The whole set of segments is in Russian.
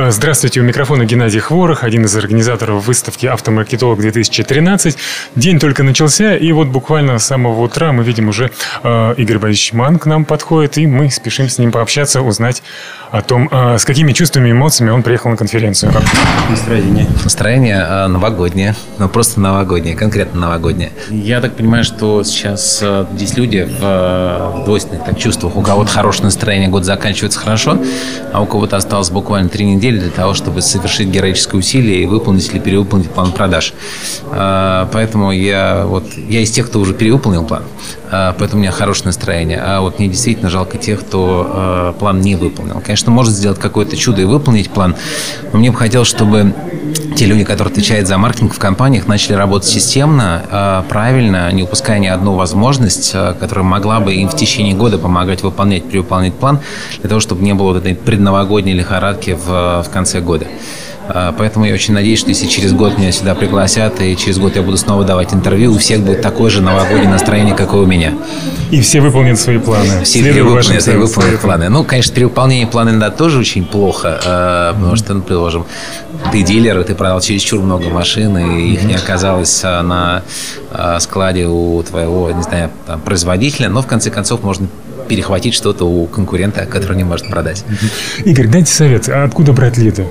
Здравствуйте, у микрофона Геннадий Хворох, один из организаторов выставки «Автомаркетолог-2013». День только начался, и вот буквально с самого утра мы видим уже э, Игорь Борисович Ман к нам подходит, и мы спешим с ним пообщаться, узнать о том, э, с какими чувствами и эмоциями он приехал на конференцию. Настроение? Настроение э, новогоднее, ну просто новогоднее, конкретно новогоднее. Я так понимаю, что сейчас э, здесь люди в, э, в двойственных так, чувствах. У кого-то хорошее настроение, год заканчивается хорошо, а у кого-то осталось буквально три недели недели для того, чтобы совершить героическое усилие и выполнить или перевыполнить план продаж. А, поэтому я, вот, я из тех, кто уже перевыполнил план, а, поэтому у меня хорошее настроение. А вот мне действительно жалко тех, кто а, план не выполнил. Конечно, может сделать какое-то чудо и выполнить план, но мне бы хотелось, чтобы те люди, которые отвечают за маркетинг в компаниях, начали работать системно, правильно, не упуская ни одну возможность, которая могла бы им в течение года помогать выполнять, перевыполнять план, для того, чтобы не было вот этой предновогодней лихорадки в в конце года. А, поэтому я очень надеюсь, что если через год меня сюда пригласят, и через год я буду снова давать интервью, у всех будет такое же новогоднее настроение, как и у меня. И все выполнят свои планы. Все выполнят, выполнят планы. Ну, конечно, перевыполнение плана иногда тоже очень плохо, а, потому что, ну, предположим, ты дилер, и ты продал чересчур много машин, и их не оказалось а, на складе у твоего, не знаю, там, производителя, но в конце концов можно перехватить что-то у конкурента, который не может продать. Игорь, дайте совет, а откуда брать лиды?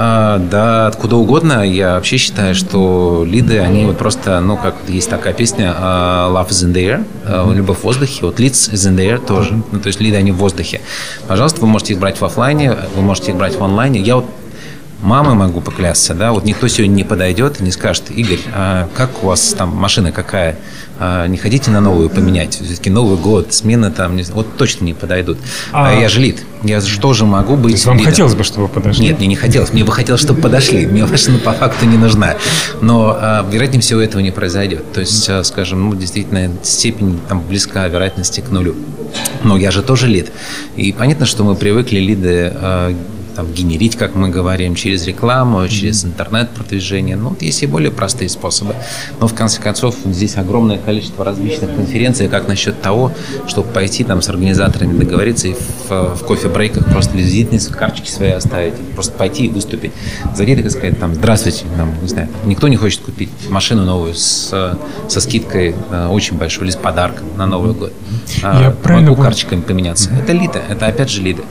А, да, откуда угодно. Я вообще считаю, что лиды, они вот просто, ну, как есть такая песня uh, Love is in the air, uh, любовь в воздухе. Вот leads is in the air тоже. Ну, то есть лиды, они в воздухе. Пожалуйста, вы можете их брать в офлайне, вы можете их брать в онлайне. Я вот мамы могу поклясться, да, вот никто сегодня не подойдет и не скажет, Игорь, а как у вас там машина какая, а не хотите на новую поменять, все-таки Новый год, смена там, не, вот точно не подойдут. А, а я же лид, я же тоже могу быть То есть вам лидом. хотелось бы, чтобы подошли? Нет, мне не хотелось, мне бы хотелось, чтобы подошли, мне машина по факту не нужна, но а, вероятнее всего этого не произойдет, то есть, а, скажем, ну, действительно, степень там близка вероятности к нулю. Но я же тоже лид, и понятно, что мы привыкли лиды а, там, генерить, как мы говорим, через рекламу, через интернет-продвижение. Ну, вот есть и более простые способы. Но, в конце концов, здесь огромное количество различных конференций. Как насчет того, чтобы пойти там с организаторами договориться и в, в кофе-брейках просто визитные карточки свои оставить, просто пойти и выступить. Зайти и сказать, там, здравствуйте, там, не знаю, никто не хочет купить машину новую с, со скидкой э, очень большой или с подарком на Новый год. Я а, могу карточками поменяться. Это лида, это опять же лида.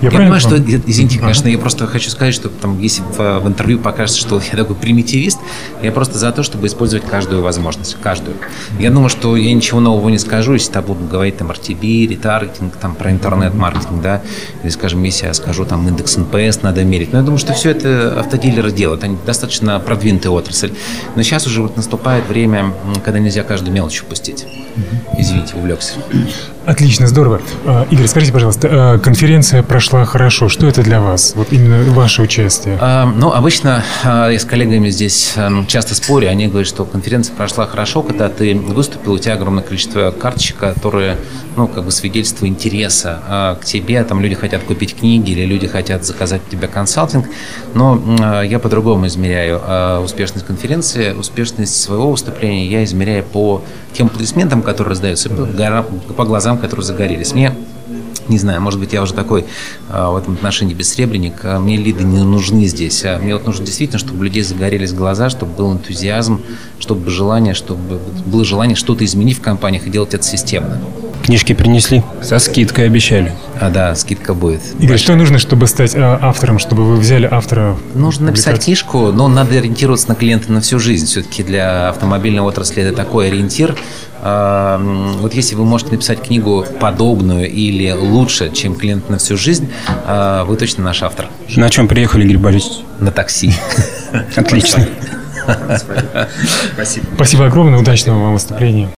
Я, я понимаю, что, извините, конечно, я просто хочу сказать, что там, если в, в интервью покажется, что я такой примитивист, я просто за то, чтобы использовать каждую возможность, каждую. Я думаю, что я ничего нового не скажу, если я буду говорить там RTB, ретаргетинг, там про интернет-маркетинг, да, или, скажем, если я скажу там индекс NPS надо мерить. Но я думаю, что все это автодилеры делают, они достаточно продвинутая отрасль. Но сейчас уже вот наступает время, когда нельзя каждую мелочь упустить. Извините, увлекся. Отлично, здорово. А, Игорь, скажите, пожалуйста, а, конференция прошла хорошо. Что это для вас? Вот именно ваше участие. А, ну, обычно я с коллегами здесь часто спорю. Они говорят, что конференция прошла хорошо, когда ты выступил, у тебя огромное количество карточек, которые, ну, как бы свидетельство интереса к тебе. Там люди хотят купить книги или люди хотят заказать у тебя консалтинг. Но я по-другому измеряю успешность конференции. Успешность своего выступления я измеряю по тем аплодисментам, которые раздаются, по глазам, которые загорелись. Мне не знаю, может быть, я уже такой а, в этом отношении бессребренник. А мне лиды не нужны здесь. А мне вот нужно действительно, чтобы у людей загорелись глаза, чтобы был энтузиазм, чтобы желание, чтобы было желание что-то изменить в компаниях и делать это системно. Книжки принесли. Со скидкой обещали. А, да, скидка будет. Игорь, Большая. что нужно, чтобы стать э, автором, чтобы вы взяли автора? Нужно написать книжку, но надо ориентироваться на клиента на всю жизнь. Все-таки для автомобильной отрасли это такой ориентир. Э, вот если вы можете написать книгу подобную или лучше, чем клиент на всю жизнь, э, вы точно наш автор. На чем приехали, Игорь Борисович? На такси. Отлично. Спасибо. Спасибо огромное, удачного вам выступления.